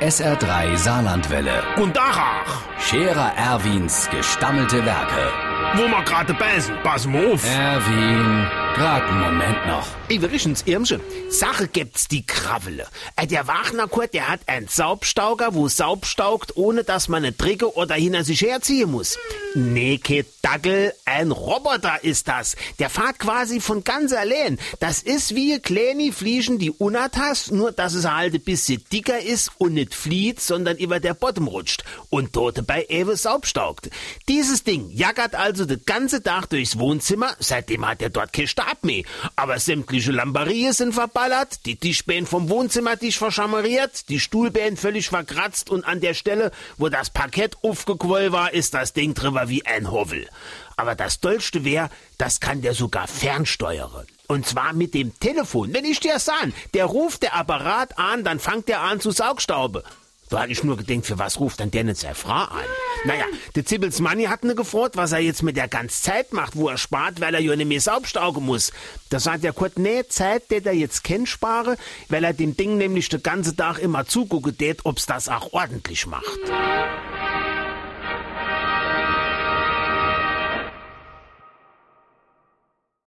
SR3 Saarlandwelle. Und Dachach, Scherer Erwins gestammelte Werke. Wo wir gerade beißen, pass mal auf. Erwin, grad einen Moment noch. Übrigens, Irmsche, Sache gibt's die Kravele. Äh, Der Wagnerkurt, der hat einen Saubstauger, wo Saub staugt, ohne dass man eine Dricke oder hinter sich herziehen muss. Nee, kein Dackel, ein Roboter ist das. Der fährt quasi von ganz allein. Das ist wie kleine Fliegen, die unatas, nur dass es halt ein bisschen dicker ist und nicht flieht, sondern über der Bottom rutscht und dort bei Ewe Saubstaugt. Dieses Ding jackert also den ganze Tag durchs Wohnzimmer, seitdem hat er dort keinen Stab mehr. Aber sämtliche Lambarien sind verballert, die Tischbein vom Wohnzimmertisch verschammeriert, die Stuhlbein völlig verkratzt und an der Stelle, wo das Parkett aufgequollen war, ist das Ding drüber wie ein Hovel. Aber das Dollste wär, das kann der sogar fernsteuern. Und zwar mit dem Telefon. Wenn ich dir sagen, der ruft der Apparat an, dann fangt er an zu Saugstaube. Da hatte ich nur gedenkt, für was ruft dann der nicht seine Frau an? Naja, der Zibbels Manni hat ne gefragt, was er jetzt mit der ganzen Zeit macht, wo er spart, weil er ja nicht mehr Saubstaugen muss. Da sagt der Kurt, nee, Zeit, der er jetzt kennt, spare, weil er dem Ding nämlich den ganzen Tag immer zugucken tät, ob's das auch ordentlich macht.